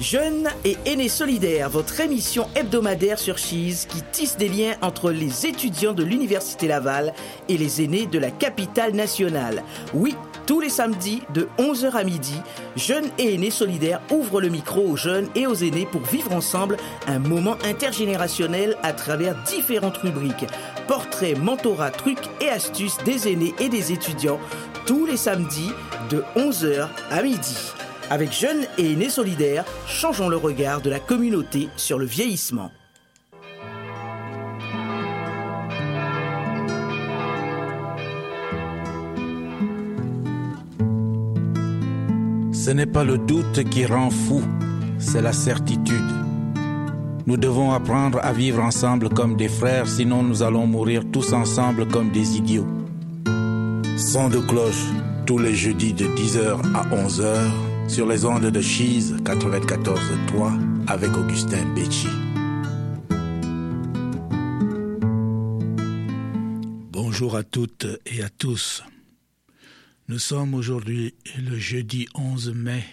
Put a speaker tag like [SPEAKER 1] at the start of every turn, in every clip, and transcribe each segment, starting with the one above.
[SPEAKER 1] Jeunes et aînés solidaires, votre émission hebdomadaire sur Cheese qui tisse des liens entre les étudiants de l'Université Laval et les aînés de la capitale nationale. Oui, tous les samedis de 11h à midi, Jeunes et aînés solidaires ouvrent le micro aux jeunes et aux aînés pour vivre ensemble un moment intergénérationnel à travers différentes rubriques. Portraits, mentorat, trucs et astuces des aînés et des étudiants tous les samedis de 11h à midi. Avec Jeunes et Aînés Solidaires, changeons le regard de la communauté sur le vieillissement.
[SPEAKER 2] Ce n'est pas le doute qui rend fou, c'est la certitude. Nous devons apprendre à vivre ensemble comme des frères, sinon nous allons mourir tous ensemble comme des idiots. Son de cloche tous les jeudis de 10h à 11h sur les ondes de Chise 94.3 avec Augustin Becci. Bonjour à toutes et à tous. Nous sommes aujourd'hui le jeudi 11 mai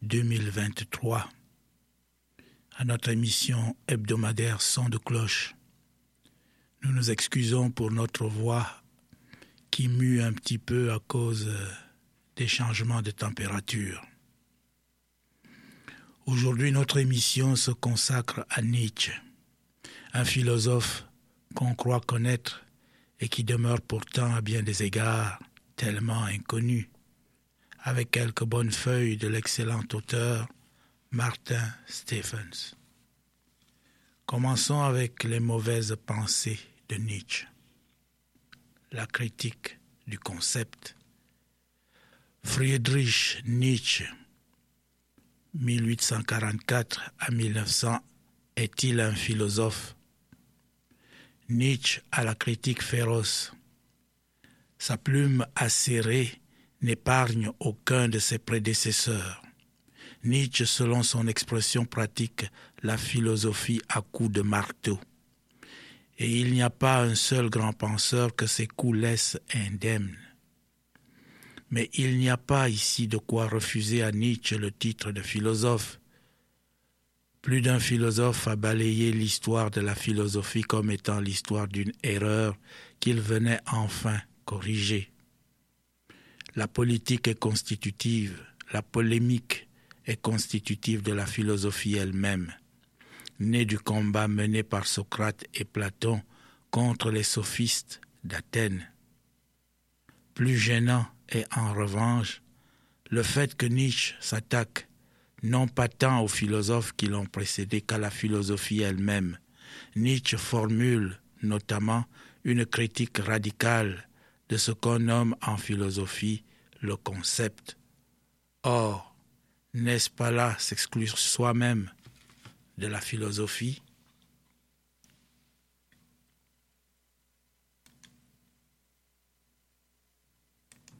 [SPEAKER 2] 2023 à notre émission hebdomadaire Son de cloche. Nous nous excusons pour notre voix qui mue un petit peu à cause des changements de température. Aujourd'hui, notre émission se consacre à Nietzsche, un philosophe qu'on croit connaître et qui demeure pourtant à bien des égards tellement inconnu, avec quelques bonnes feuilles de l'excellent auteur Martin Stephens. Commençons avec les mauvaises pensées de Nietzsche. La critique du concept. Friedrich Nietzsche 1844 à 1900 est-il un philosophe? Nietzsche a la critique féroce. Sa plume acérée n'épargne aucun de ses prédécesseurs. Nietzsche, selon son expression pratique, la philosophie à coups de marteau. Et il n'y a pas un seul grand penseur que ses coups laissent indemnes. Mais il n'y a pas ici de quoi refuser à Nietzsche le titre de philosophe. Plus d'un philosophe a balayé l'histoire de la philosophie comme étant l'histoire d'une erreur qu'il venait enfin corriger. La politique est constitutive, la polémique est constitutive de la philosophie elle-même, née du combat mené par Socrate et Platon contre les sophistes d'Athènes. Plus gênant et en revanche, le fait que Nietzsche s'attaque non pas tant aux philosophes qui l'ont précédé qu'à la philosophie elle-même. Nietzsche formule notamment une critique radicale de ce qu'on nomme en philosophie le concept. Or, n'est-ce pas là s'exclure soi-même de la philosophie
[SPEAKER 3] J'ai toujours vécu une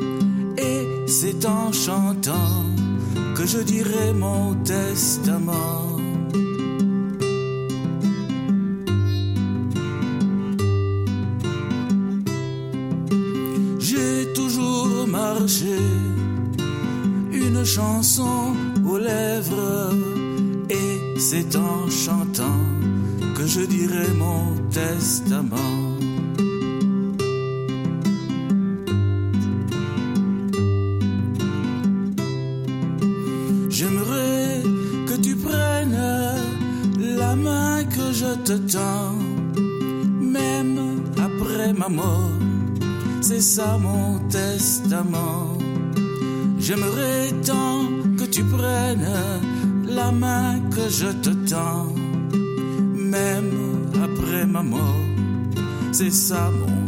[SPEAKER 3] c'est en chantant que je dirai mon testament. J'ai toujours marché une chanson aux lèvres et c'est en chantant que je dirai mon testament. Je te tends, même après ma mort. C'est ça mon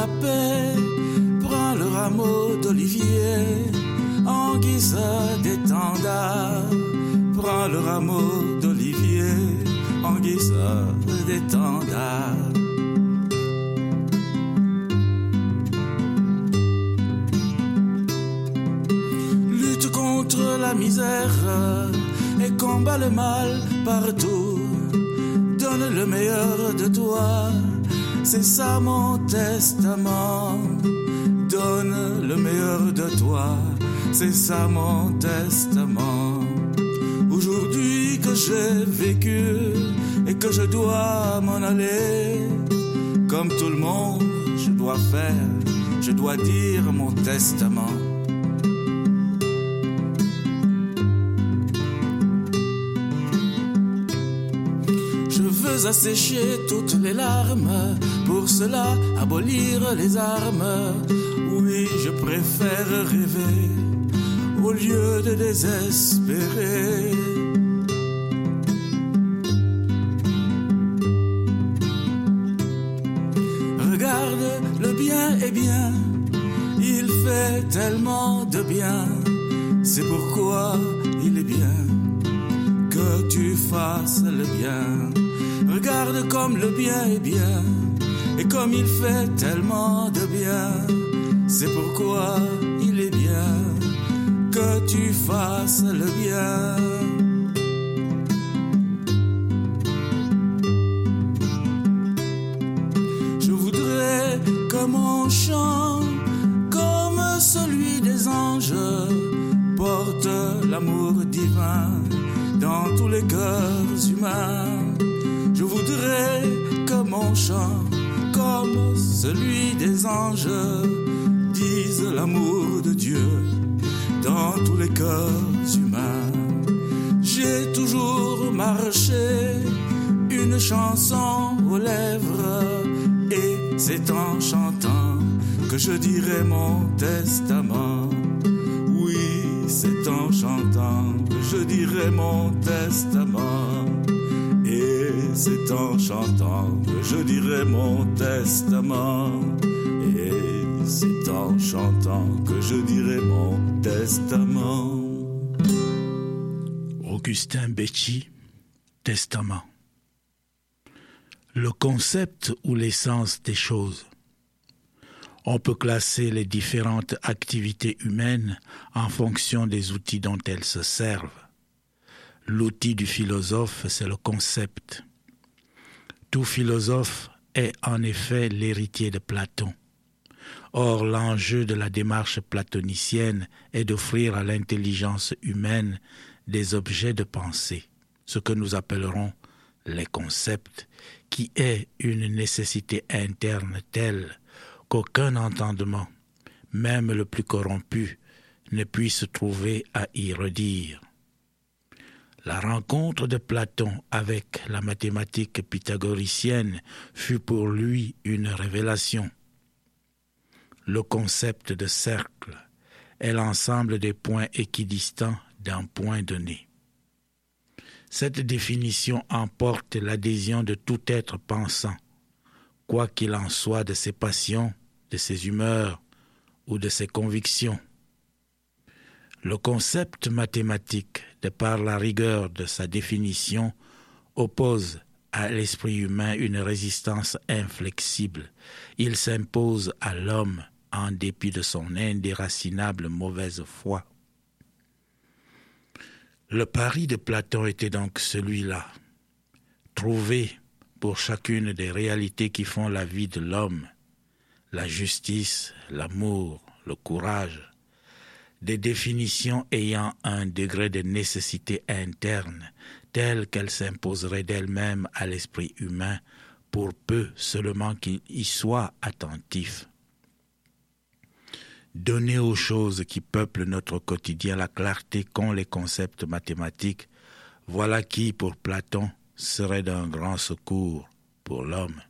[SPEAKER 3] la paix. Prends le rameau d'olivier en guise d'étendard. Prends le rameau d'olivier en guise d'étendard. Lutte contre la misère et combat le mal partout. Donne le meilleur de toi, c'est ça mon testament. Donne le meilleur de toi, c'est ça mon testament. Aujourd'hui que j'ai vécu et que je dois m'en aller, comme tout le monde, je dois faire, je dois dire mon testament. Assécher toutes les larmes, pour cela abolir les armes. Oui, je préfère rêver au lieu de désespérer. Comme il fait tellement de bien, c'est pourquoi il est bien que tu fasses le bien. Je voudrais que mon chant, comme celui des anges, porte l'amour divin dans tous les cœurs humains. Je voudrais que mon chant, comme celui des anges, dise l'amour de Dieu dans tous les cœurs humains. J'ai toujours marché une chanson aux lèvres et c'est en chantant que je dirai mon testament. Oui, c'est en chantant que je dirai mon testament. C'est en chantant que je dirai mon testament. Et c'est en chantant que je dirai mon testament.
[SPEAKER 2] Augustin Becci, Testament. Le concept ou l'essence des choses. On peut classer les différentes activités humaines en fonction des outils dont elles se servent. L'outil du philosophe, c'est le concept. Tout philosophe est en effet l'héritier de Platon. Or, l'enjeu de la démarche platonicienne est d'offrir à l'intelligence humaine des objets de pensée, ce que nous appellerons les concepts, qui est une nécessité interne telle qu'aucun entendement, même le plus corrompu, ne puisse trouver à y redire. La rencontre de Platon avec la mathématique pythagoricienne fut pour lui une révélation. Le concept de cercle est l'ensemble des points équidistants d'un point donné. Cette définition emporte l'adhésion de tout être pensant, quoi qu'il en soit de ses passions, de ses humeurs ou de ses convictions. Le concept mathématique, de par la rigueur de sa définition, oppose à l'esprit humain une résistance inflexible. Il s'impose à l'homme en dépit de son indéracinable mauvaise foi. Le pari de Platon était donc celui-là. Trouver, pour chacune des réalités qui font la vie de l'homme, la justice, l'amour, le courage, des définitions ayant un degré de nécessité interne telle qu'elle s'imposerait d'elle-même à l'esprit humain pour peu seulement qu'il y soit attentif. Donner aux choses qui peuplent notre quotidien la clarté qu'ont les concepts mathématiques, voilà qui, pour Platon, serait d'un grand secours pour l'homme.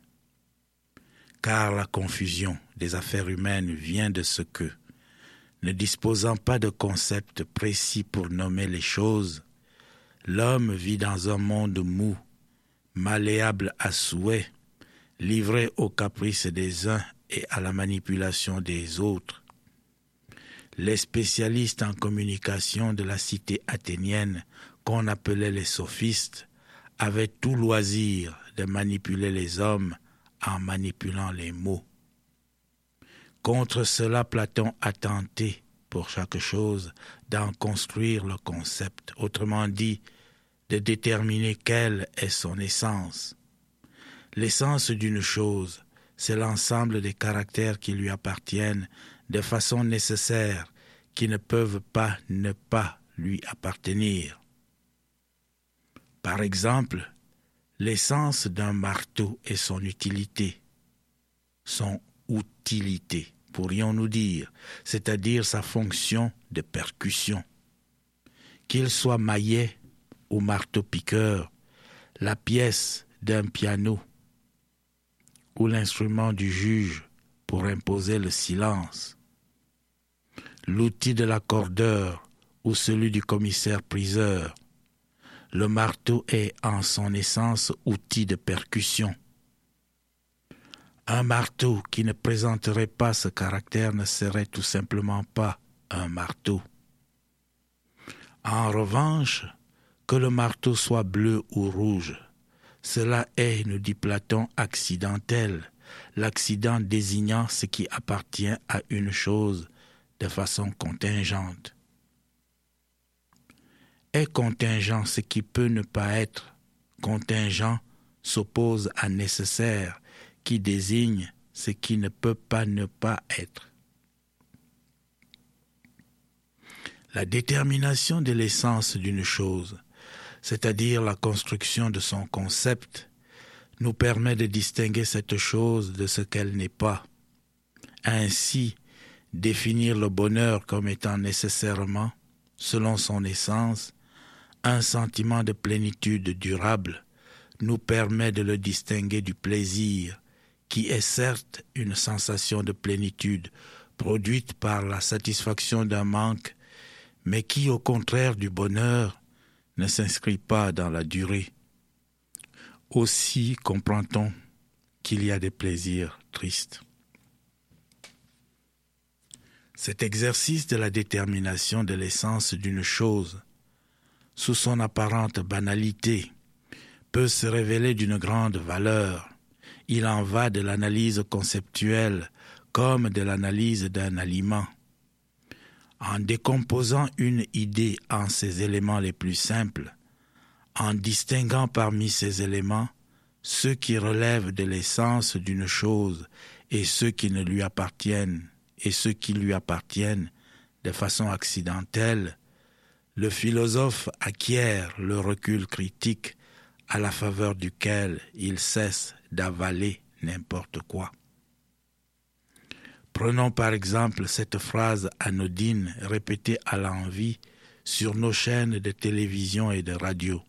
[SPEAKER 2] Car la confusion des affaires humaines vient de ce que, ne disposant pas de concepts précis pour nommer les choses, l'homme vit dans un monde mou, malléable à souhait, livré aux caprices des uns et à la manipulation des autres. Les spécialistes en communication de la cité athénienne, qu'on appelait les sophistes, avaient tout loisir de manipuler les hommes en manipulant les mots. Contre cela, Platon a tenté, pour chaque chose, d'en construire le concept, autrement dit, de déterminer quelle est son essence. L'essence d'une chose, c'est l'ensemble des caractères qui lui appartiennent de façon nécessaire, qui ne peuvent pas ne pas lui appartenir. Par exemple, l'essence d'un marteau est son utilité, son utilité, pourrions-nous dire, c'est-à-dire sa fonction de percussion. Qu'il soit maillet ou marteau-piqueur, la pièce d'un piano ou l'instrument du juge pour imposer le silence, l'outil de l'accordeur ou celui du commissaire-priseur. Le marteau est en son essence outil de percussion. Un marteau qui ne présenterait pas ce caractère ne serait tout simplement pas un marteau. En revanche, que le marteau soit bleu ou rouge, cela est, nous dit Platon, accidentel, l'accident désignant ce qui appartient à une chose de façon contingente. Est contingent ce qui peut ne pas être, contingent s'oppose à nécessaire, qui désigne ce qui ne peut pas ne pas être. La détermination de l'essence d'une chose, c'est-à-dire la construction de son concept, nous permet de distinguer cette chose de ce qu'elle n'est pas. Ainsi, définir le bonheur comme étant nécessairement, selon son essence, un sentiment de plénitude durable nous permet de le distinguer du plaisir, qui est certes une sensation de plénitude produite par la satisfaction d'un manque, mais qui, au contraire du bonheur, ne s'inscrit pas dans la durée. Aussi comprend-on qu'il y a des plaisirs tristes. Cet exercice de la détermination de l'essence d'une chose, sous son apparente banalité, peut se révéler d'une grande valeur il en va de l'analyse conceptuelle comme de l'analyse d'un aliment. En décomposant une idée en ses éléments les plus simples, en distinguant parmi ces éléments ceux qui relèvent de l'essence d'une chose et ceux qui ne lui appartiennent et ceux qui lui appartiennent de façon accidentelle, le philosophe acquiert le recul critique à la faveur duquel il cesse d'avaler n'importe quoi. Prenons par exemple cette phrase anodine répétée à l'envi sur nos chaînes de télévision et de radio.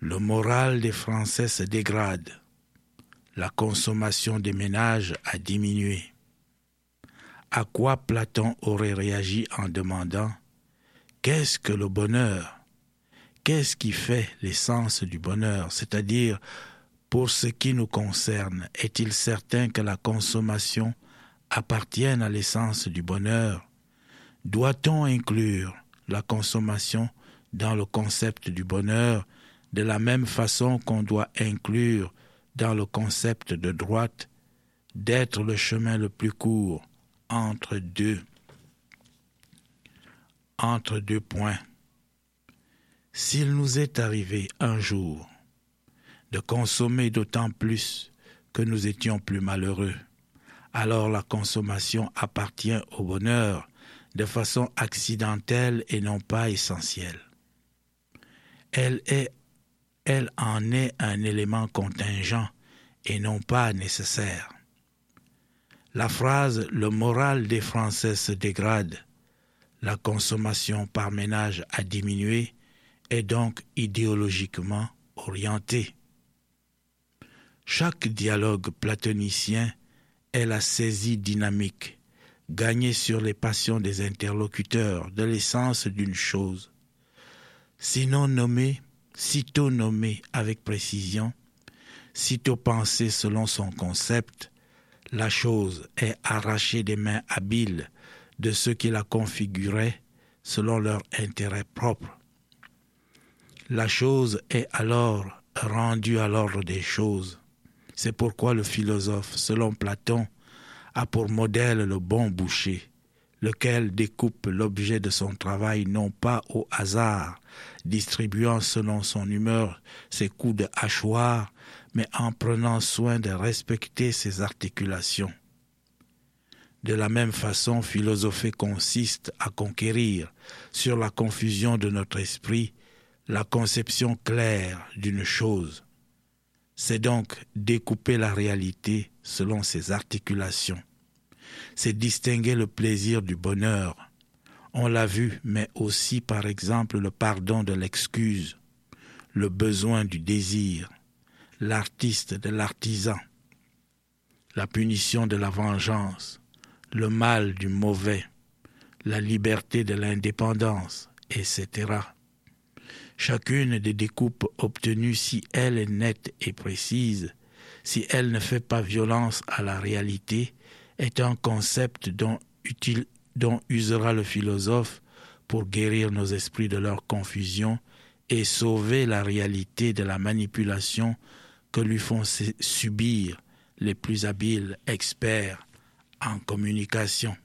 [SPEAKER 2] Le moral des Français se dégrade. La consommation des ménages a diminué. À quoi Platon aurait réagi en demandant Qu'est-ce que le bonheur? Qu'est-ce qui fait l'essence du bonheur? C'est-à-dire, pour ce qui nous concerne, est-il certain que la consommation appartienne à l'essence du bonheur? Doit-on inclure la consommation dans le concept du bonheur de la même façon qu'on doit inclure dans le concept de droite d'être le chemin le plus court entre deux? Entre deux points. S'il nous est arrivé un jour de consommer d'autant plus que nous étions plus malheureux. Alors la consommation appartient au bonheur de façon accidentelle et non pas essentielle. Elle, en est un élément contingent et non pas nécessaire. La phrase Le moral des Français se dégrade, la consommation par ménage a diminué est donc idéologiquement orientée. Chaque dialogue platonicien est la saisie dynamique, gagnée sur les passions des interlocuteurs de l'essence d'une chose. Sinon nommée, sitôt nommée avec précision, sitôt pensée selon son concept, la chose est arrachée des mains habiles de ceux qui la configuraient selon leur intérêt propre. La chose est alors rendue à l'ordre des choses. C'est pourquoi le philosophe, selon Platon, a pour modèle le bon boucher, lequel découpe l'objet de son travail non pas au hasard, distribuant selon son humeur ses coups de hachoir, mais en prenant soin de respecter ses articulations. De la même façon, philosopher consiste à conquérir, sur la confusion de notre esprit, la conception claire d'une chose. C'est donc découper la réalité selon ses articulations. C'est distinguer le plaisir du bonheur. On l'a vu, mais aussi par exemple le pardon de l'excuse, le besoin du désir, l'artiste de l'artisan, la punition de la vengeance, le mal du mauvais, la liberté de l'indépendance, etc. Chacune des découpes obtenues, si elle est nette et précise, si elle ne fait pas violence à la réalité, est un concept dont, usera le philosophe pour guérir nos esprits de leur confusion et sauver la réalité de la manipulation que lui font subir les plus habiles experts en communication.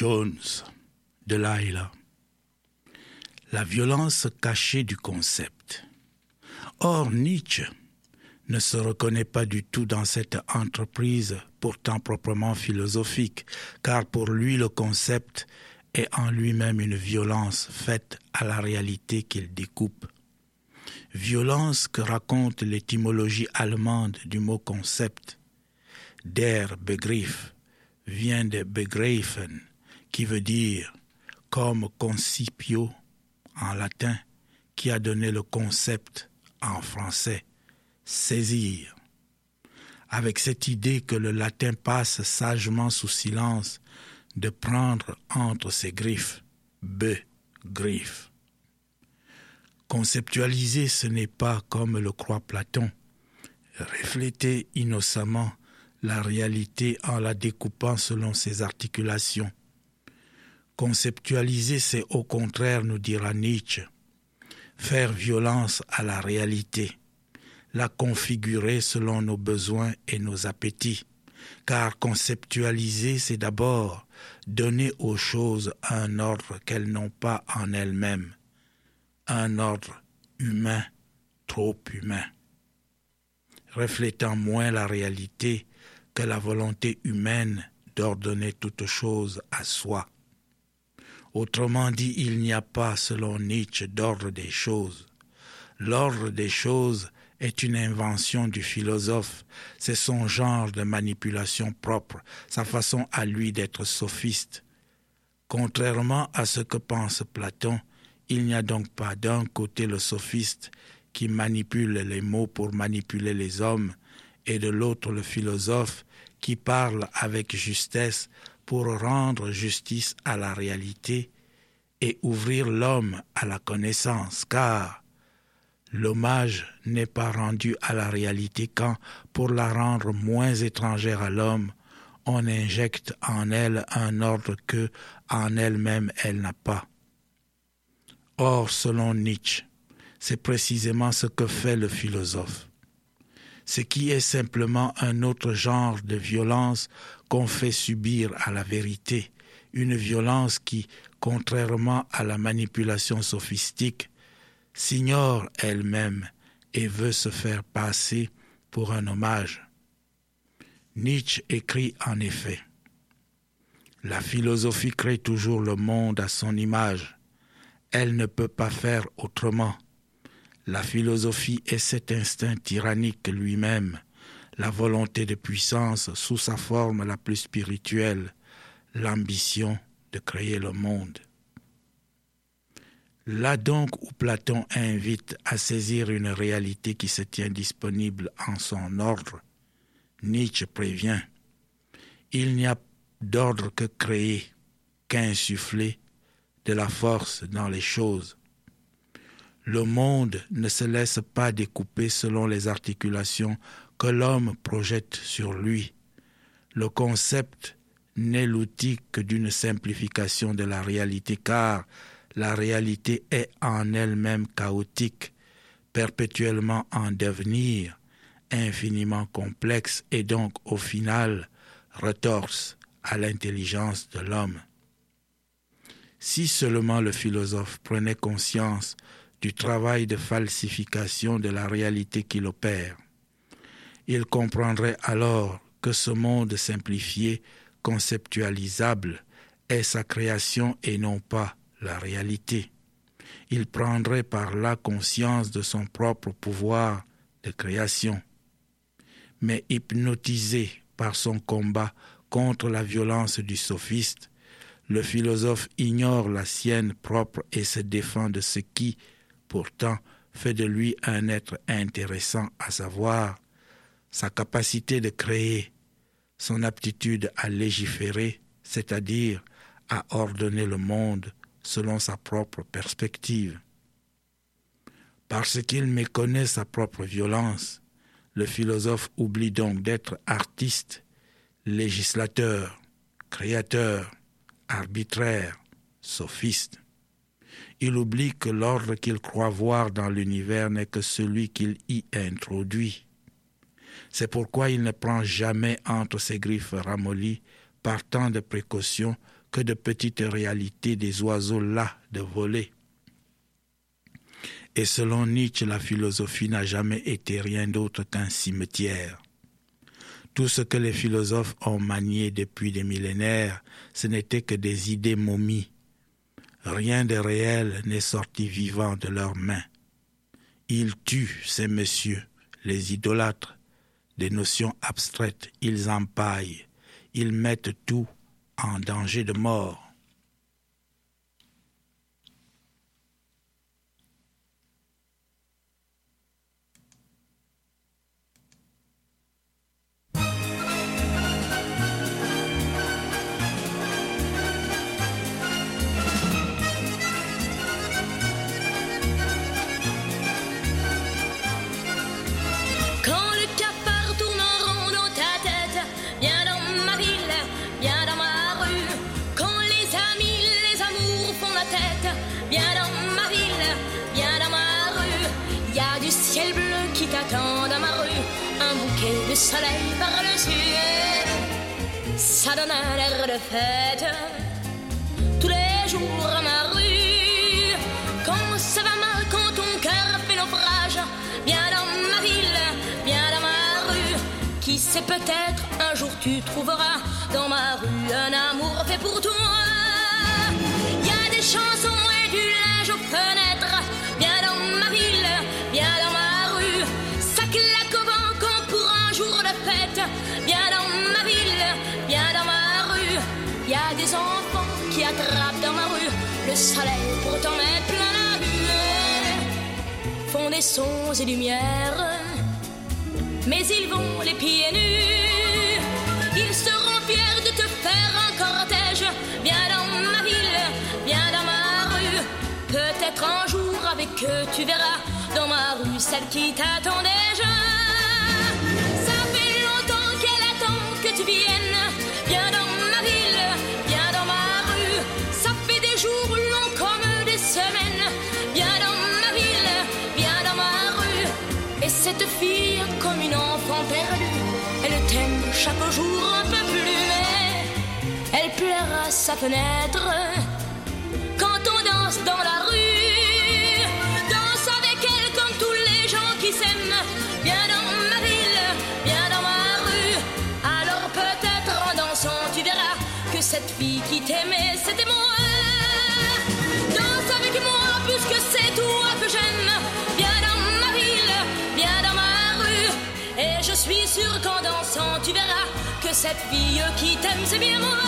[SPEAKER 2] Jones, de Laila. La violence cachée du concept. Or, Nietzsche ne se reconnaît pas du tout dans cette entreprise pourtant proprement philosophique, car pour lui le concept est en lui-même une violence faite à la réalité qu'il découpe. Violence que raconte l'étymologie allemande du mot concept. Der Begriff vient de begreifen, qui veut dire comme concipio en latin, qui a donné le concept en français saisir. Avec cette idée que le latin passe sagement sous silence de prendre entre ses griffes, be, griffe. Conceptualiser, ce n'est pas, comme le croit Platon, refléter innocemment la réalité en la découpant selon ses articulations. Conceptualiser, c'est au contraire, nous dira Nietzsche, faire violence à la réalité, la configurer selon nos besoins et nos appétits. Car conceptualiser, c'est d'abord donner aux choses un ordre qu'elles n'ont pas en elles-mêmes, un ordre humain, trop humain, reflétant moins la réalité que la volonté humaine d'ordonner toute chose à soi. Autrement dit, il n'y a pas, selon Nietzsche, d'ordre des choses. L'ordre des choses est une invention du philosophe, c'est son genre de manipulation propre, sa façon à lui d'être sophiste. Contrairement à ce que pense Platon, il n'y a donc pas d'un côté le sophiste qui manipule les mots pour manipuler les hommes, et de l'autre le philosophe qui parle avec justesse pour rendre justice à la réalité et ouvrir l'homme à la connaissance, car L'hommage n'est pas rendu à la réalité quand, pour la rendre moins étrangère à l'homme, on injecte en elle un ordre que, en elle-même, elle, n'a pas. Or, selon Nietzsche, c'est précisément ce que fait le philosophe. Ce qui est simplement un autre genre de violence qu'on fait subir à la vérité, une violence qui, contrairement à la manipulation sophistique, s'ignore elle-même et veut se faire passer pour un hommage. Nietzsche écrit en effet La philosophie crée toujours le monde à son image. Elle ne peut pas faire autrement. La philosophie est cet instinct tyrannique lui-même, la volonté de puissance sous sa forme la plus spirituelle, l'ambition de créer le monde. Là donc où Platon invite à saisir une réalité qui se tient disponible en son ordre, Nietzsche prévient Il n'y a d'ordre que créer, qu'insuffler de la force dans les choses. Le monde ne se laisse pas découper selon les articulations que l'homme projette sur lui. Le concept n'est l'outil que d'une simplification de la réalité car la réalité est en elle-même chaotique, perpétuellement en devenir, infiniment complexe et donc au final retorse à l'intelligence de l'homme. Si seulement le philosophe prenait conscience du travail de falsification de la réalité qu'il opère, il comprendrait alors que ce monde simplifié, conceptualisable, est sa création et non pas la réalité. Il prendrait par là conscience de son propre pouvoir de création. Mais hypnotisé par son combat contre la violence du sophiste, le philosophe ignore la sienne propre et se défend de ce qui, pourtant, fait de lui un être intéressant à savoir sa capacité de créer, son aptitude à légiférer, c'est-à-dire à ordonner le monde selon sa propre perspective. Parce qu'il méconnaît sa propre violence, le philosophe oublie donc d'être artiste, législateur, créateur, arbitraire, sophiste. Il oublie que l'ordre qu'il croit voir dans l'univers n'est que celui qu'il y introduit. C'est pourquoi il ne prend jamais entre ses griffes ramollies, par tant de précautions, que de petites réalités des oiseaux là de voler. Et selon Nietzsche, la philosophie n'a jamais été rien d'autre qu'un cimetière. Tout ce que les philosophes ont manié depuis des millénaires, ce n'était que des idées momies. Rien de réel n'est sorti vivant de leurs mains. Ils tuent ces messieurs, les idolâtres, des notions abstraites, ils empaillent, ils mettent tout en danger de mort.
[SPEAKER 4] Soleil par-dessus. Ça donne un air de fête tous les jours à ma rue. Quand ça va mal, quand ton cœur fait naufrage, viens dans ma ville, viens dans ma rue. Qui sait peut-être un jour tu trouveras dans ma rue un amour fait pour toi. Y a des chansons et du linge aux fenêtres, Des sons et lumières, mais ils vont les pieds nus. Ils seront fiers de te faire un cortège. Viens dans ma ville, viens dans ma rue. Peut-être un jour avec eux tu verras dans ma rue celle qui t'attend déjà. Ça fait longtemps qu'elle attend que tu viennes. Cette fille, comme une enfant perdue, elle t'aime chaque jour un peu plus, mais elle pleure à sa fenêtre quand on danse dans la rue. Danse avec elle comme tous les gens qui s'aiment. Viens dans ma ville, viens dans ma rue. Alors peut-être en dansant, tu verras que cette fille qui t'aimait, c'était moi. Danse avec moi puisque c'est toi que j'aime. Je suis sûre qu'en dansant, tu verras que cette fille qui t'aime, c'est bien moi.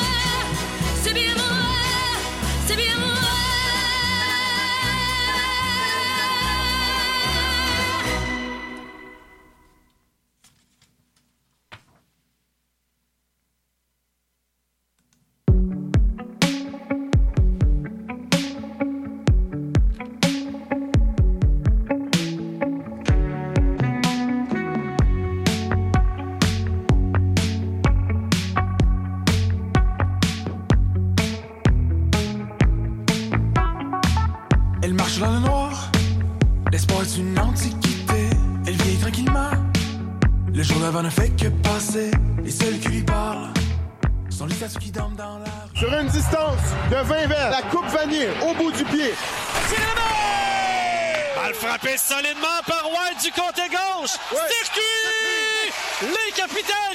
[SPEAKER 4] C'est bien moi.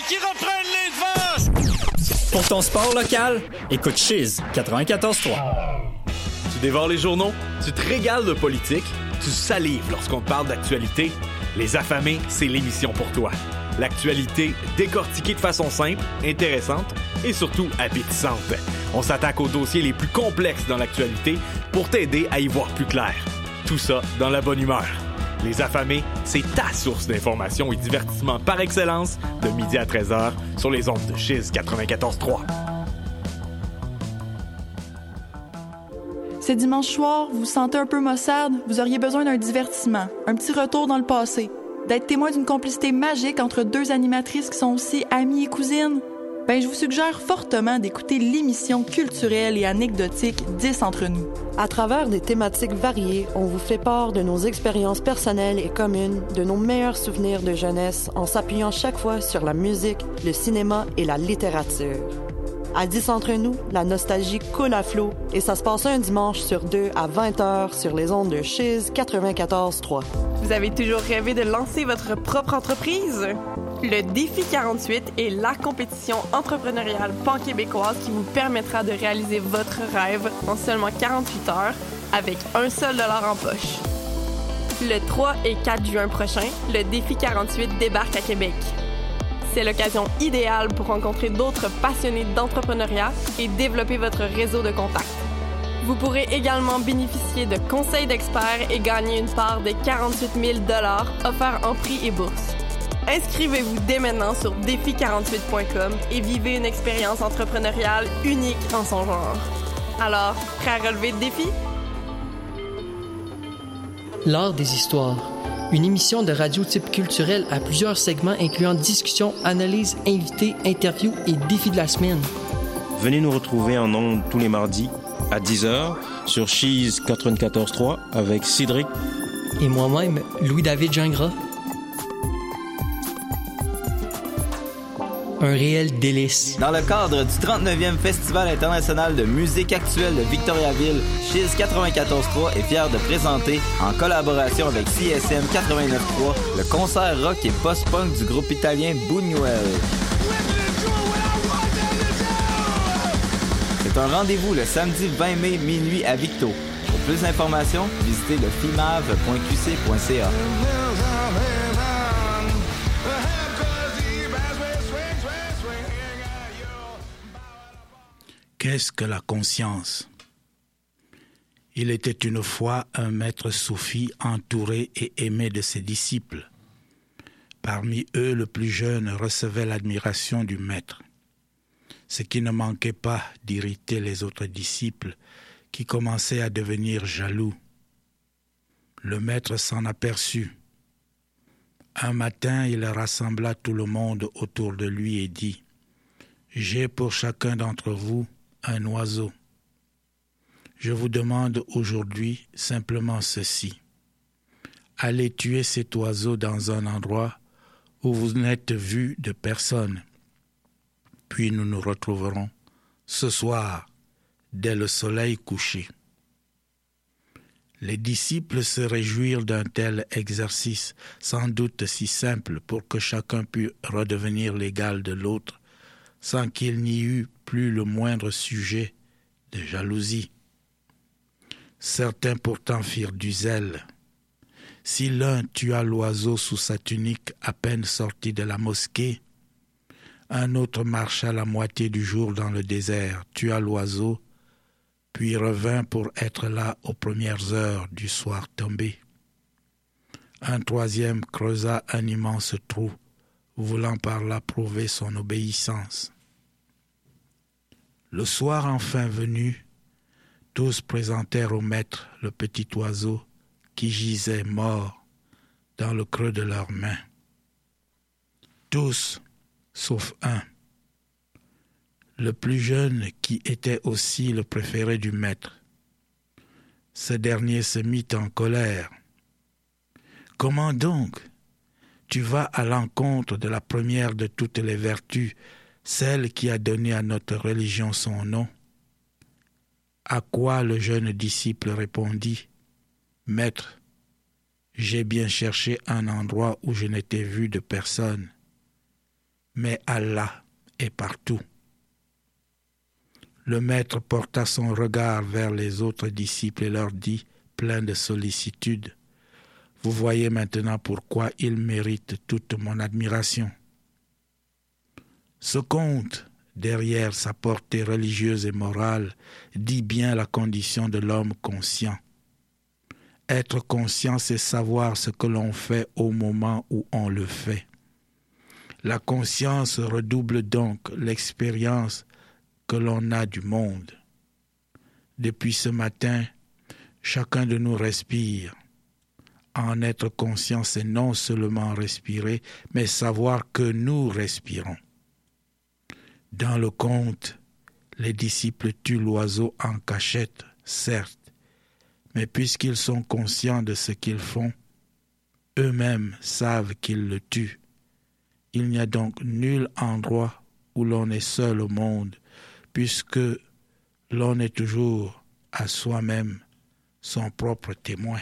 [SPEAKER 5] Qui reprennent les devants.
[SPEAKER 6] Pour ton sport local, écoute Chiz 94.3.
[SPEAKER 7] Tu dévores les journaux, tu te régales de politique, tu salives lorsqu'on te parle d'actualité. Les affamés, c'est l'émission pour toi. L'actualité décortiquée de façon simple, intéressante et surtout appétissante. On s'attaque aux dossiers les plus complexes dans l'actualité pour t'aider à y voir plus clair. Tout ça dans la bonne humeur. Les affamés, c'est ta source d'information et divertissement par excellence de midi à 13h sur les ondes de Chiz 94.3.
[SPEAKER 8] C'est dimanche soir, vous vous sentez un peu maussade, vous auriez besoin d'un divertissement, un petit retour dans le passé, d'être témoin d'une complicité magique entre deux animatrices qui sont aussi amies et cousines. Ben, je vous suggère fortement d'écouter l'émission culturelle et anecdotique 10 entre nous.
[SPEAKER 9] À travers des thématiques variées, on vous fait part de nos expériences personnelles et communes, de nos meilleurs souvenirs de jeunesse, en s'appuyant chaque fois sur la musique, le cinéma et la littérature. À 10 entre nous, la nostalgie coule à flot et ça se passe un dimanche sur deux à 20h sur les ondes de Chiz 94.3.
[SPEAKER 10] Vous avez toujours rêvé de lancer votre propre entreprise? Le Défi 48 est la compétition entrepreneuriale pan-québécoise qui vous permettra de réaliser votre rêve en seulement 48 heures avec un seul dollar en poche. Le 3 et 4 juin prochain, le Défi 48 débarque à Québec. C'est l'occasion idéale pour rencontrer d'autres passionnés d'entrepreneuriat et développer votre réseau de contacts. Vous pourrez également bénéficier de conseils d'experts et gagner une part des 48 000 offerts en prix et bourse. Inscrivez-vous dès maintenant sur défi48.com et vivez une expérience entrepreneuriale unique en son genre. Alors, prêt à relever le défi?
[SPEAKER 11] L'art des histoires une émission de radio type culturel à plusieurs segments incluant discussions, analyses, invités, interviews et défis de la semaine.
[SPEAKER 12] Venez nous retrouver en ondes tous les mardis à 10h sur Cheese 94.3 avec Cédric
[SPEAKER 11] et moi-même, Louis-David Gingras. Un réel délice.
[SPEAKER 13] Dans le cadre du 39e Festival international de musique actuelle de Victoriaville, Chiz 94.3 est fier de présenter, en collaboration avec CSM 89.3, le concert rock et post-punk du groupe italien Buñuel. C'est un rendez-vous le samedi 20 mai minuit à Victo. Pour plus d'informations, visitez le fimave.qc.ca.
[SPEAKER 2] Qu'est-ce que la conscience? Il était une fois un maître soufi entouré et aimé de ses disciples. Parmi eux, le plus jeune recevait l'admiration du maître, ce qui ne manquait pas d'irriter les autres disciples qui commençaient à devenir jaloux. Le maître s'en aperçut. Un matin, il rassembla tout le monde autour de lui et dit, J'ai pour chacun d'entre vous un oiseau. Je vous demande aujourd'hui simplement ceci. Allez tuer cet oiseau dans un endroit où vous n'êtes vu de personne. Puis nous nous retrouverons ce soir dès le soleil couché. Les disciples se réjouirent d'un tel exercice, sans doute si simple pour que chacun pût redevenir l'égal de l'autre, sans qu'il n'y eût plus le moindre sujet de jalousie. Certains pourtant firent du zèle. Si l'un tua l'oiseau sous sa tunique à peine sorti de la mosquée, un autre marcha la moitié du jour dans le désert, tua l'oiseau, puis revint pour être là aux premières heures du soir tombé. Un troisième creusa un immense trou, voulant par là prouver son obéissance. Le soir enfin venu, tous présentèrent au maître le petit oiseau qui gisait mort dans le creux de leurs mains. Tous, sauf un, le plus jeune qui était aussi le préféré du maître. Ce dernier se mit en colère. Comment donc tu vas à l'encontre de la première de toutes les vertus celle qui a donné à notre religion son nom. À quoi le jeune disciple répondit, Maître, j'ai bien cherché un endroit où je n'étais vu de personne, mais Allah est partout. Le maître porta son regard vers les autres disciples et leur dit, plein de sollicitude, Vous voyez maintenant pourquoi il mérite toute mon admiration. Ce conte, derrière sa portée religieuse et morale, dit bien la condition de l'homme conscient. Être conscient, c'est savoir ce que l'on fait au moment où on le fait. La conscience redouble donc l'expérience que l'on a du monde. Depuis ce matin, chacun de nous respire. En être conscient, c'est non seulement respirer, mais savoir que nous respirons. Dans le conte, les disciples tuent l'oiseau en cachette, certes, mais puisqu'ils sont conscients de ce qu'ils font, eux-mêmes savent qu'ils le tuent. Il n'y a donc nul endroit où l'on est seul au monde, puisque l'on est toujours à soi-même son propre témoin.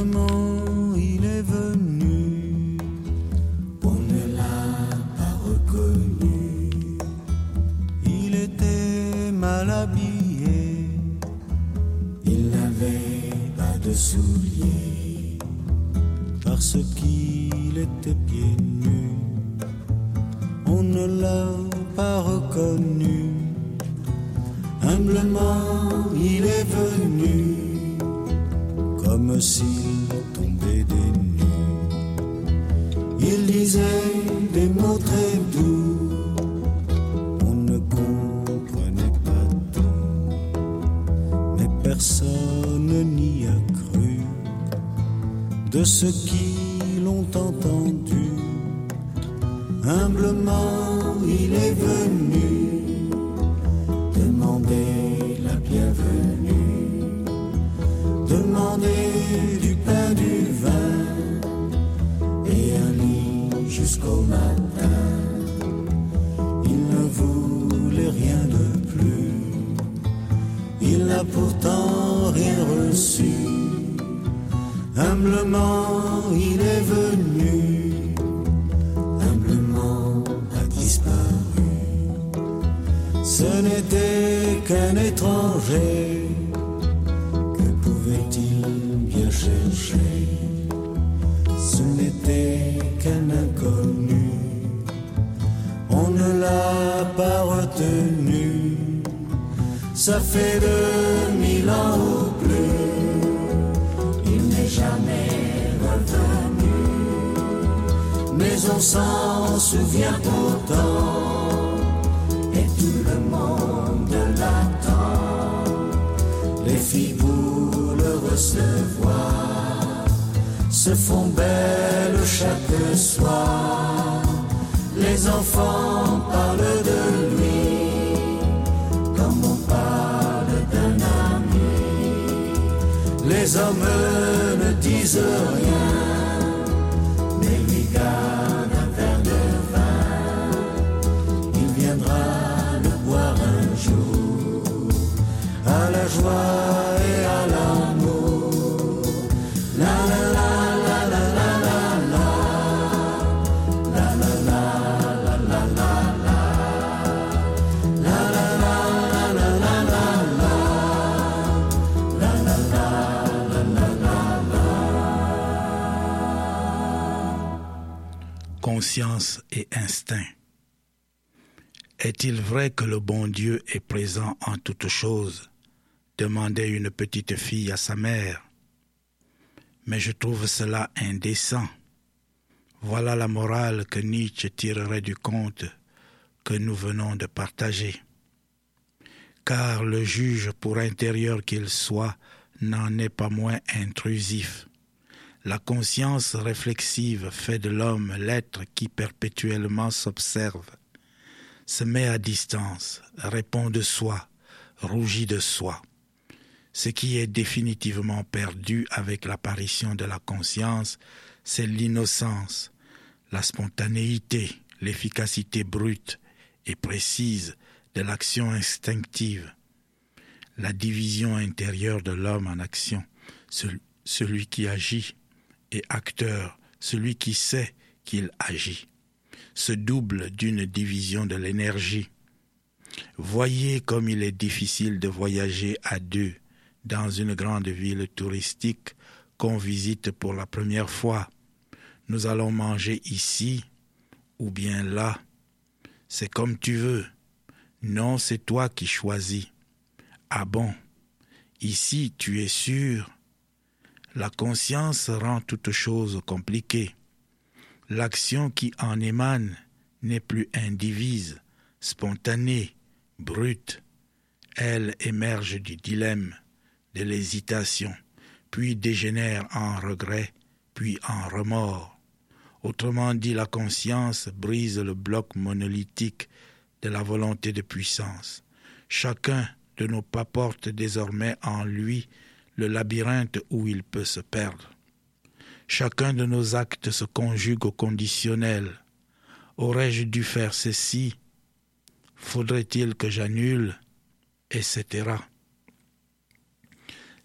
[SPEAKER 3] Humblement il est venu, on ne l'a pas reconnu. Il était mal habillé, il n'avait pas de souliers, parce qu'il était pieds nus. On ne l'a pas reconnu. Humblement il est venu comme s'il tombait des nues. Il disait des mots très doux, on ne comprenait pas tout, mais personne n'y a cru. De ceux qui Ça fait deux mille ans ou plus, il n'est jamais revenu. Mais on s'en souvient pourtant, et tout le monde l'attend. Les filles recevoir se font belles Les hommes ne disent rien, Et
[SPEAKER 2] instinct. Est-il vrai que le bon Dieu est présent en toutes choses? demandait une petite fille à sa mère. Mais je trouve cela indécent. Voilà la morale que Nietzsche tirerait du conte que nous venons de partager. Car le juge, pour intérieur qu'il soit, n'en est pas moins intrusif. La conscience réflexive fait de l'homme l'être qui perpétuellement s'observe, se met à distance, répond de soi, rougit de soi. Ce qui est définitivement perdu avec l'apparition de la conscience, c'est l'innocence, la spontanéité, l'efficacité brute et précise de l'action instinctive, la division intérieure de l'homme en action, celui qui agit, et acteur, celui qui sait qu'il agit, se double d'une division de l'énergie. Voyez comme il est difficile de voyager à deux dans une grande ville touristique qu'on visite pour la première fois. Nous allons manger ici ou bien là. C'est comme tu veux. Non, c'est toi qui choisis. Ah bon? Ici, tu es sûr La conscience rend toute chose compliquée. L'action qui en émane n'est plus indivise, spontanée, brute. Elle émerge du dilemme, de l'hésitation, puis dégénère en regret, puis en remords. Autrement dit, la conscience brise le bloc monolithique de la volonté de puissance, Chacun de nos pas porte désormais en lui labyrinthe où il peut se perdre. Chacun de nos actes se conjugue au conditionnel. Aurais-je dû faire ceci? Faudrait-il que j'annule? Etc.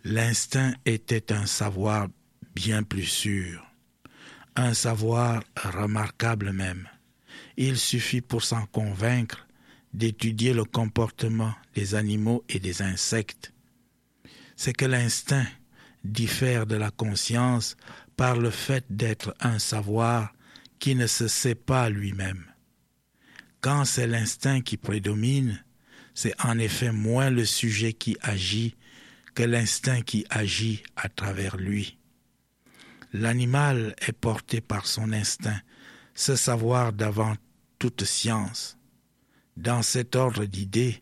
[SPEAKER 2] L'instinct était un savoir bien plus sûr, un savoir remarquable même. Il suffit pour s'en convaincre d'étudier le comportement des animaux et des insectes. C'est que l'instinct diffère de la conscience par le fait d'être un savoir qui ne se sait pas lui-même. Quand c'est l'instinct qui prédomine, c'est en effet moins le sujet qui agit que l'instinct qui agit à travers lui. L'animal est porté par son instinct, ce savoir d'avant toute science. Dans cet ordre d'idées,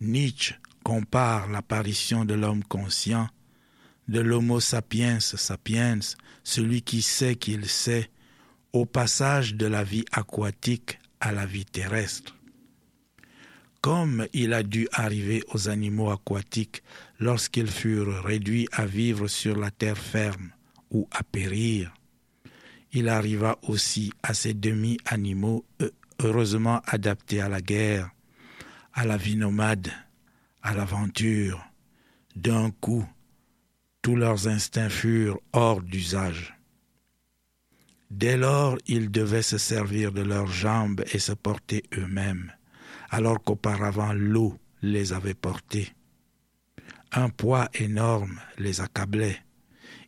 [SPEAKER 2] Nietzsche compare l'apparition de l'homme conscient, de l'homo sapiens sapiens, celui qui sait qu'il sait, au passage de la vie aquatique à la vie terrestre. Comme il a dû arriver aux animaux aquatiques lorsqu'ils furent réduits à vivre sur la terre ferme ou à périr, il arriva aussi à ces demi-animaux heureusement adaptés à la guerre, à la vie nomade, à l'aventure. D'un coup, tous leurs instincts furent hors d'usage. Dès lors, ils devaient se servir de leurs jambes et se porter eux-mêmes, alors qu'auparavant l'eau les avait portés. Un poids énorme les accablait.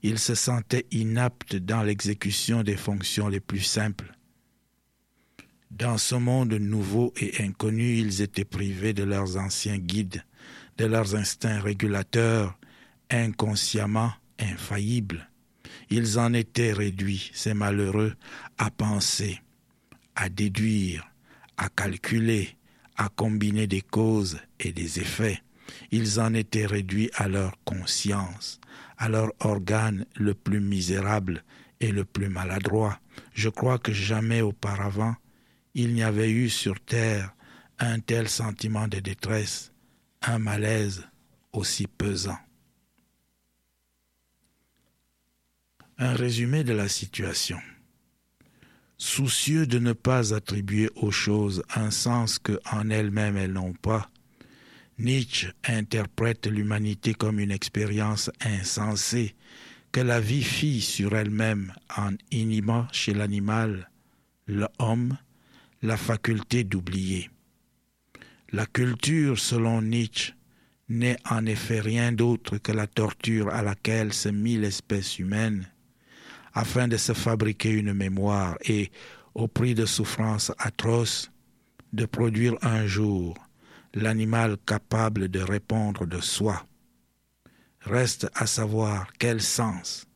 [SPEAKER 2] Ils se sentaient inaptes dans l'exécution des fonctions les plus simples. Dans ce monde nouveau et inconnu, ils étaient privés de leurs anciens guides, de leurs instincts régulateurs, inconsciemment infaillibles. Ils en étaient réduits, ces malheureux, à penser, à déduire, à calculer, à combiner des causes et des effets. Ils en étaient réduits à leur conscience, à leur organe le plus misérable et le plus maladroit. Je crois que jamais auparavant il n'y avait eu sur terre un tel sentiment de détresse, un malaise aussi pesant. Un résumé de la situation. Soucieux de ne pas attribuer aux choses un sens que en elles-mêmes elles n'ont pas, Nietzsche interprète l'humanité comme une expérience insensée que la vie fit sur elle-même en inhibant chez l'animal, l'homme, la faculté d'oublier. La culture, selon Nietzsche, n'est en effet rien d'autre que la torture à laquelle se mit l'espèce humaine afin de se fabriquer une mémoire et, au prix de souffrances atroces, de produire un jour l'animal capable de répondre de soi. Reste à savoir quel sens,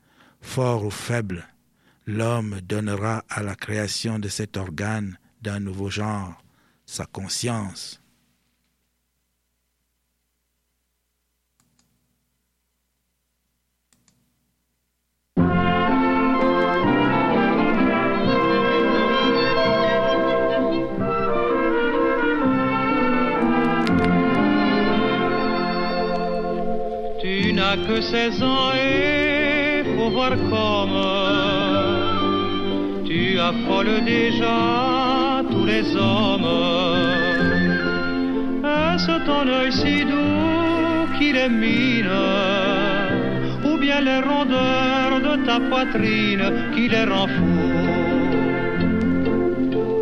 [SPEAKER 2] fort ou faible, l'homme donnera à la création de cet organe d'un nouveau genre, sa conscience.
[SPEAKER 14] Que 16 ans et faut voir comme tu affoles déjà tous les hommes. Est-ce ton œil si doux qui les mine Ou bien les rondeurs de ta poitrine qui les rend fous?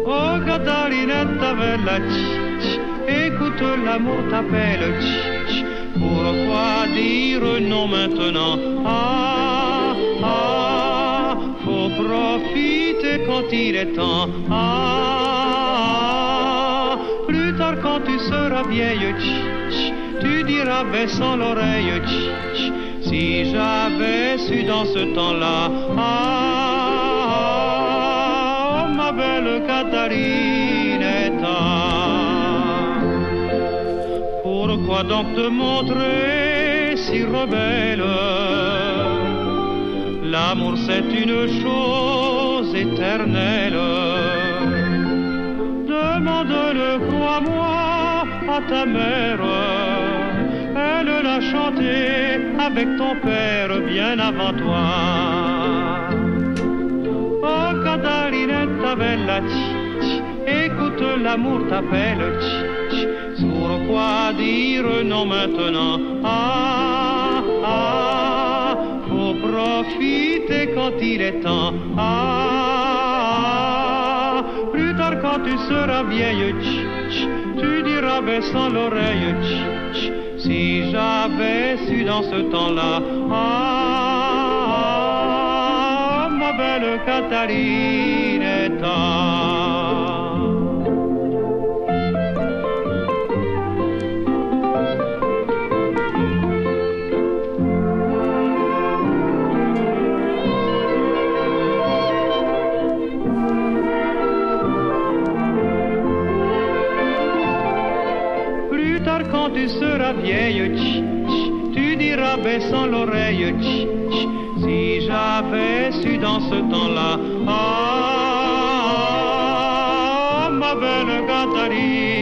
[SPEAKER 14] Oh tch, écoute l'amour t'appelle Pourquoi dire non maintenant? Ah, ah, faut profiter quand il est temps. Ah, plus tard quand tu seras vieille, tch, tu diras baissant l'oreille, tch, si j'avais su dans ce temps-là. Ah, oh, ma belle Catarinetta. Pourquoi donc te montrer si rebelle? L'amour c'est une chose éternelle. Demande-le crois-moi à ta mère. Elle l'a chanté avec ton père bien avant toi. Oh, Catarinetta bella, écoute l'amour t'appelle. Maintenant? Ah, ah, faut profiter quand il est temps. Ah, plus tard quand tu seras vieille, tu diras baissant l'oreille, si j'avais su dans ce temps-là. Ah, ma belle Catarinetta. Plus tu diras baissant l'oreille, si j'avais su dans ce temps-là, Catarinetta.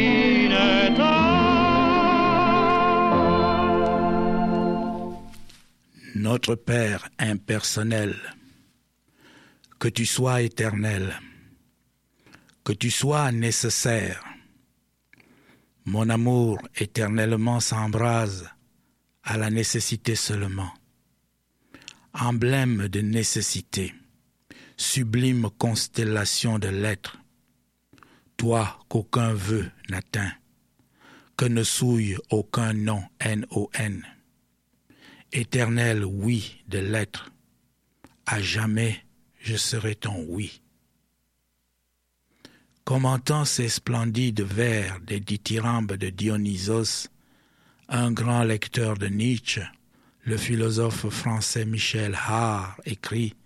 [SPEAKER 2] Notre Père impersonnel, que tu sois éternel, que tu sois nécessaire, mon amour éternellement s'embrase à la nécessité seulement. Emblème de nécessité, sublime constellation de l'être, toi qu'aucun vœu n'atteint, que ne souille aucun nom N-O-N. Éternel oui de l'être, à jamais je serai ton oui. Commentant ces splendides vers des dithyrambes de Dionysos, un grand lecteur de Nietzsche, le philosophe français Michel Haar, écrit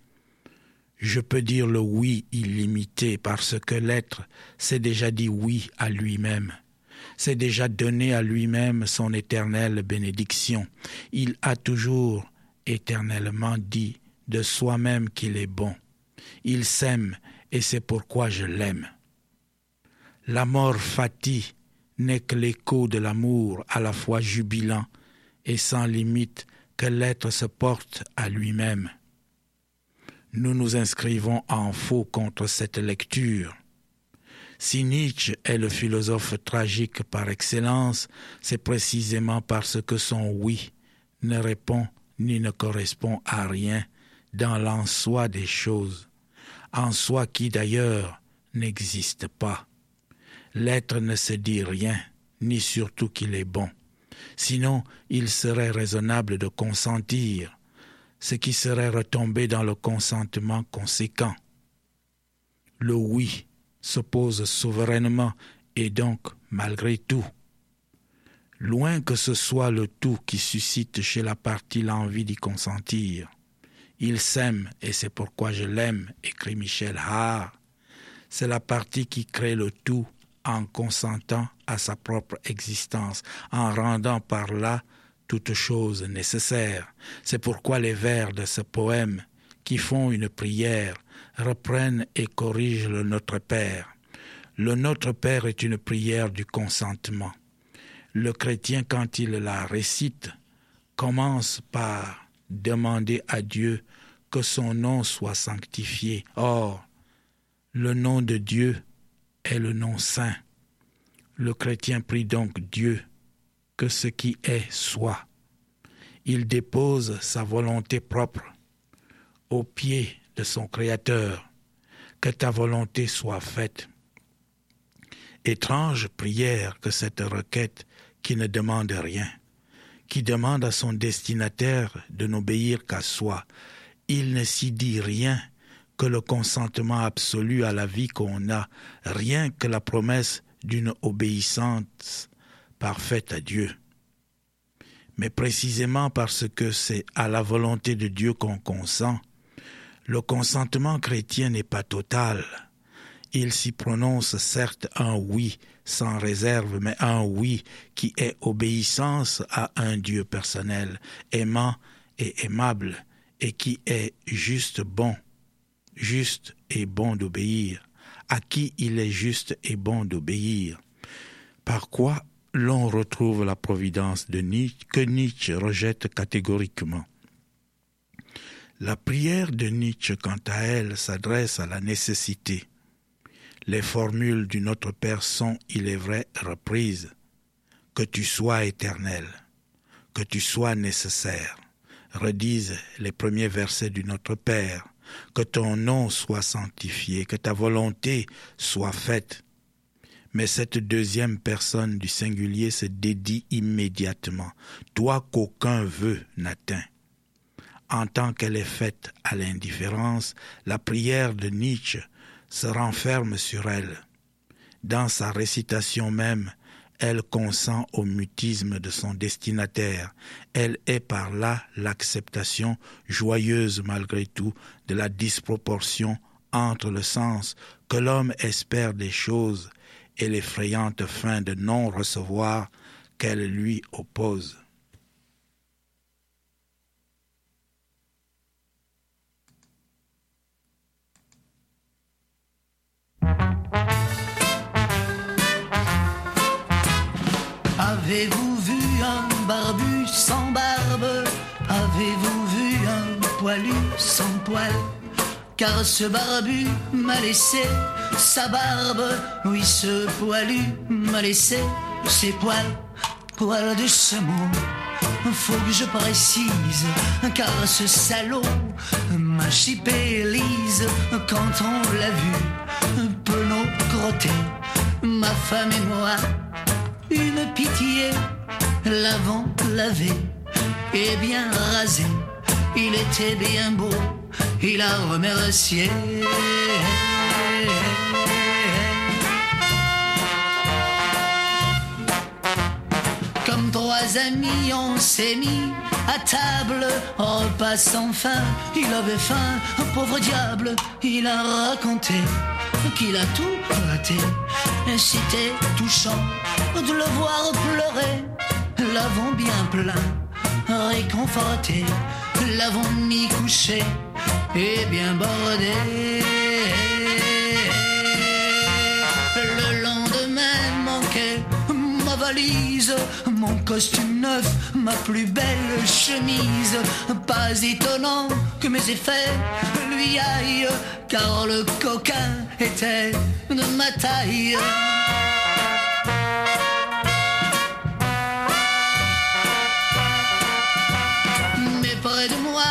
[SPEAKER 2] Je peux dire le oui illimité parce que l'être s'est déjà dit oui à lui-même, s'est déjà donné à lui-même son éternelle bénédiction. Il a toujours éternellement dit de soi-même qu'il est bon. Il s'aime et c'est pourquoi je l'aime. La mort fati n'est que l'écho de l'amour à la fois jubilant et sans limite que l'être se porte à lui-même. Nous nous inscrivons en faux contre cette lecture. Si Nietzsche est le philosophe tragique par excellence, c'est précisément parce que son oui ne répond ni ne correspond à rien dans l'en soi des choses, en soi qui d'ailleurs n'existe pas. L'être ne se dit rien, ni surtout qu'il est bon. Sinon, il serait raisonnable de consentir, ce qui serait retombé dans le consentement conséquent. Le oui s'oppose souverainement et donc malgré tout. Loin que ce soit le tout qui suscite chez la partie l'envie d'y consentir. Il s'aime et c'est pourquoi je l'aime, écrit Michel Haar. C'est la partie qui crée le tout en consentant à sa propre existence, en rendant par là toute chose nécessaire. C'est pourquoi les vers de ce poème, qui font une prière, reprennent et corrigent le Notre Père. Le Notre Père est une prière du consentement. Le chrétien, quand il la récite, commence par demander à Dieu que son nom soit sanctifié. Or, le nom de Dieu est le nom saint. Le chrétien prie donc Dieu que ce qui est soit. Il dépose sa volonté propre aux pieds de son Créateur. Que ta volonté soit faite. Étrange prière que cette requête qui ne demande rien, qui demande à son destinataire de n'obéir qu'à soi. Il ne s'y dit rien que le consentement absolu à la vie qu'on a, rien que la promesse d'une obéissance parfaite à Dieu. Mais précisément parce que c'est à la volonté de Dieu qu'on consent, le consentement chrétien n'est pas total. Il s'y prononce certes un oui sans réserve, mais un oui qui est obéissance à un Dieu personnel, aimant et aimable, et qui est juste bon, juste et bon d'obéir, à qui il est juste et bon d'obéir. Par quoi l'on retrouve la providence de Nietzsche que Nietzsche rejette catégoriquement? La prière de Nietzsche, quant à elle, s'adresse à la nécessité. Les formules du Notre Père sont, il est vrai, reprises. Que tu sois éternel, que tu sois nécessaire, redisent les premiers versets du Notre Père, que ton nom soit sanctifié, que ta volonté soit faite. Mais cette deuxième personne du singulier se dédie immédiatement, toi qu'aucun vœu n'atteint en tant qu'elle est faite à l'indifférence, la prière de Nietzsche se renferme sur elle. Dans sa récitation même, elle consent au mutisme de son destinataire. Elle est par là l'acceptation joyeuse malgré tout de la disproportion entre le sens que l'homme espère des choses et l'effrayante fin de non-recevoir qu'elle lui oppose.
[SPEAKER 15] Avez-vous vu un barbu sans barbe? Avez-vous vu un poilu sans poil? Car ce barbu m'a laissé sa barbe, oui ce poilu m'a laissé ses poils, poils de mot Faut que je précise, car ce salaud m'a chipé lise quand on l'a vu, penaud crotté, ma femme et moi une pitié, l'avant lavé et bien rasé. Il était bien beau, il a remercié. Comme trois amis, on s'est mis à table, repas sans fin. Il avait faim, pauvre diable, il a raconté qu'il a tout raté. C'était touchant de le voir pleurer. L'avons bien plein, réconforté. L'avons mis couché et bien bordé. Mon costume neuf, ma plus belle chemise. Pas étonnant que mes effets lui aillent, car le coquin était de ma taille. Mais près de moi,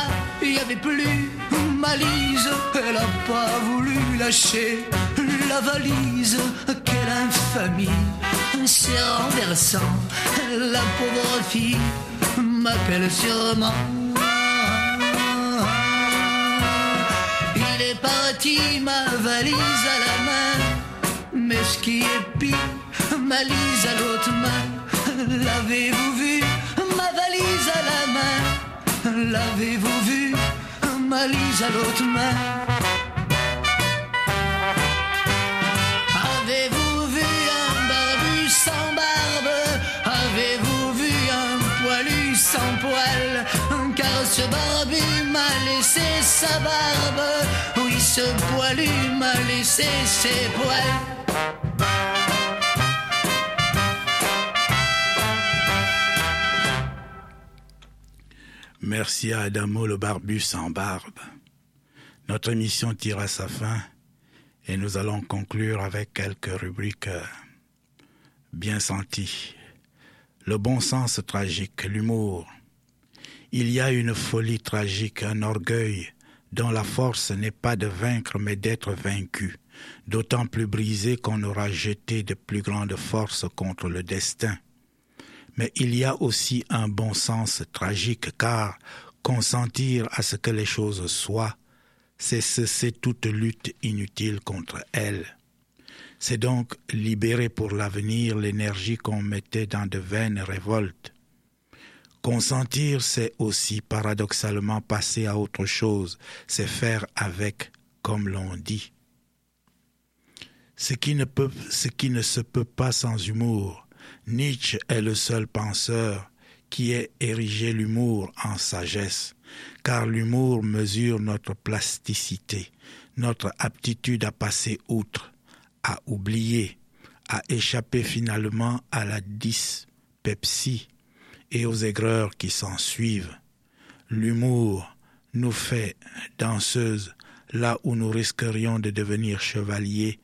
[SPEAKER 15] il n'y avait plus ma lise. Elle a pas voulu lâcher la valise. Quelle infamie! C'est renversant, la pauvre fille m'appelle sûrement. Il est parti, ma valise à la main. Mais ce qui est pire, ma lise à l'autre main. L'avez-vous vu, ma valise à la main? L'avez-vous vu, ma lise à l'autre main? Sans poil Car ce barbu m'a laissé sa barbe. Oui, ce poilu m'a laissé ses poils.
[SPEAKER 2] Merci à Adamo le barbu sans barbe. Notre émission tire à sa fin et nous allons conclure avec quelques rubriques euh, bien senties. Le bon sens tragique, l'humour. Il y a une folie tragique, un orgueil dont la force n'est pas de vaincre mais d'être vaincu, d'autant plus brisé qu'on aura jeté de plus grandes forces contre le destin. Mais il y a aussi un bon sens tragique car consentir à ce que les choses soient, c'est cesser toute lutte inutile contre elles. C'est donc libérer pour l'avenir l'énergie qu'on mettait dans de vaines révoltes. Consentir, c'est aussi paradoxalement passer à autre chose, c'est faire avec, comme l'on dit. Ce qui, ne se peut pas sans humour, Nietzsche est le seul penseur qui ait érigé l'humour en sagesse, car l'humour mesure notre plasticité, notre aptitude à passer outre, à oublier, a échappé finalement à la dyspepsie et aux aigreurs qui s'en suivent. L'humour nous fait danseuses là où nous risquerions de devenir chevaliers,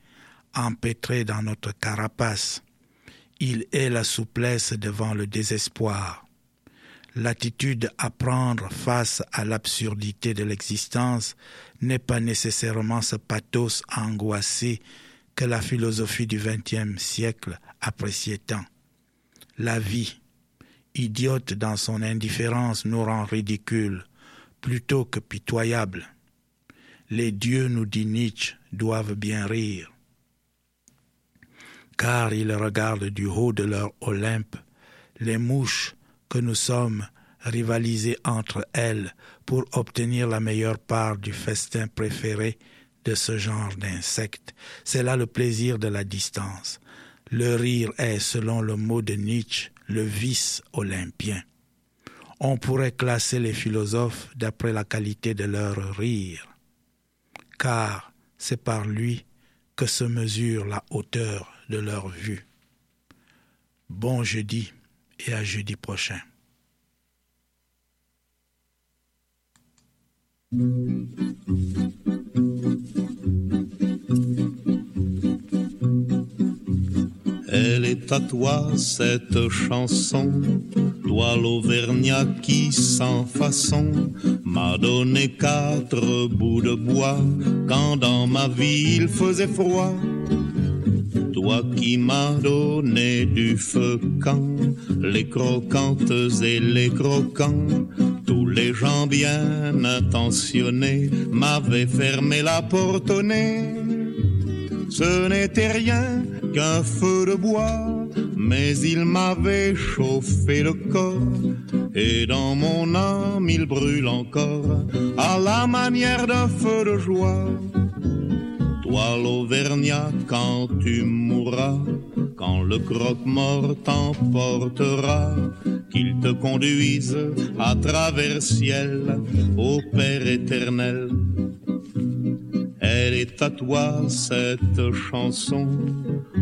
[SPEAKER 2] empêtrés dans notre carapace. Il est la souplesse devant le désespoir. L'attitude à prendre face à l'absurdité de l'existence n'est pas nécessairement ce pathos angoissé que la philosophie du XXe siècle appréciait tant. La vie, idiote dans son indifférence, nous rend ridicules plutôt que pitoyables. Les dieux, nous dit Nietzsche, doivent bien rire, car ils regardent du haut de leur Olympe les mouches que nous sommes rivaliser entre elles pour obtenir la meilleure part du festin préféré de ce genre d'insectes. C'est là le plaisir de la distance. Le rire est, selon le mot de Nietzsche, le vice olympien. On pourrait classer les philosophes d'après la qualité de leur rire, car c'est par lui que se mesure la hauteur de leur vue. Bon jeudi et à jeudi prochain.
[SPEAKER 16] Elle est à toi cette chanson, toi l'Auvergnat qui sans façon m'a donné quatre bouts de bois quand dans ma vie il faisait froid. Toi qui m'as donné du feu quand les croquantes et les croquants, tous les gens bien intentionnés m'avaient fermé la porte au nez. Ce n'était rien qu'un feu de bois, mais il m'avait chauffé le corps, et dans mon âme il brûle encore, à la manière d'un feu de joie. Toi l'Auvergnat, quand tu mourras, quand le croque-mort t'emportera, qu'il te conduise à travers ciel au Père éternel. Elle est à toi cette chanson,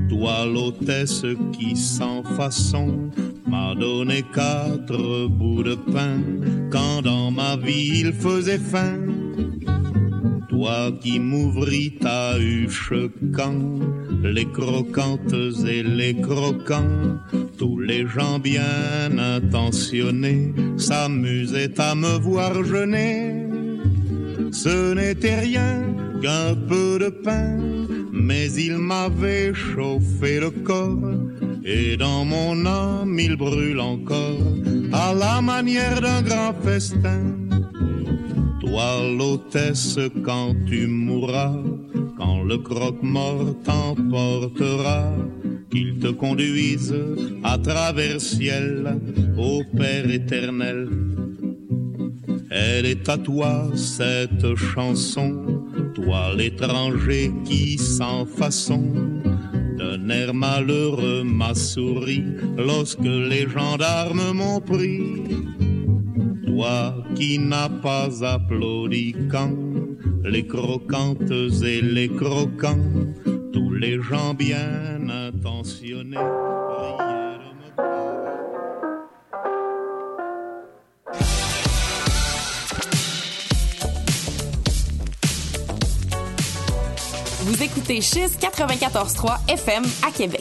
[SPEAKER 16] toi l'hôtesse qui sans façon m'a donné quatre bouts de pain quand dans ma vie il faisait faim. Toi qui m'ouvris ta huche quand les croquantes et les croquants, tous les gens bien intentionnés s'amusaient à me voir jeûner. Ce n'était rien qu'un peu de pain, mais il m'avait chauffé le corps, et dans mon âme il brûle encore, à la manière d'un grand festin. Toi l'hôtesse quand tu mourras, quand le croque-mort t'emportera, qu'il te conduise à travers ciel au Père éternel. Elle est à toi cette chanson, toi l'étranger qui sans façon d'un air malheureux m'a souri lorsque les gendarmes m'ont pris. Toi qui n'as pas applaudi quand les croquantes et les croquants, les gens bien intentionnés.
[SPEAKER 10] Vous écoutez Chiz 94.3 FM à Québec.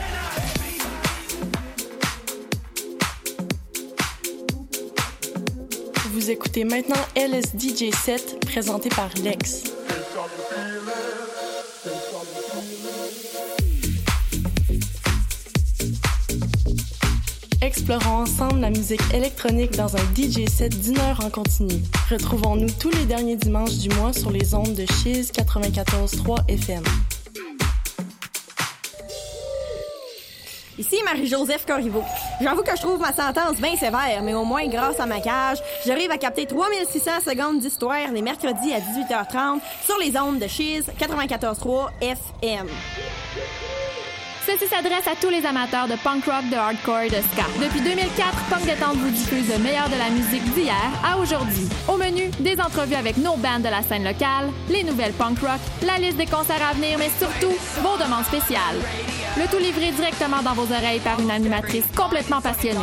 [SPEAKER 8] Écoutez maintenant LSDJ 7 présenté par Lex.
[SPEAKER 17] explorons ensemble la musique électronique dans un DJ set d'une heure en continu. Retrouvons-nous tous les derniers dimanches du mois sur les ondes de Chiz 94.3 FM.
[SPEAKER 18] Ici Marie-Joseph Corriveau. J'avoue que je trouve ma sentence bien sévère, mais au moins grâce à ma cage, j'arrive à capter 3600 secondes d'histoire les mercredis à 18h30 sur les ondes de Chiz 94.3 FM.
[SPEAKER 19] Ceci s'adresse à tous les amateurs de punk rock, de hardcore et de ska. Depuis 2004, Punk Détente vous diffuse le meilleur de la musique d'hier à aujourd'hui. Au menu, des entrevues avec nos bands de la scène locale, les nouvelles punk rock, la liste des concerts à venir, mais surtout, vos demandes spéciales. Le tout livré directement dans vos oreilles par une animatrice complètement passionnée.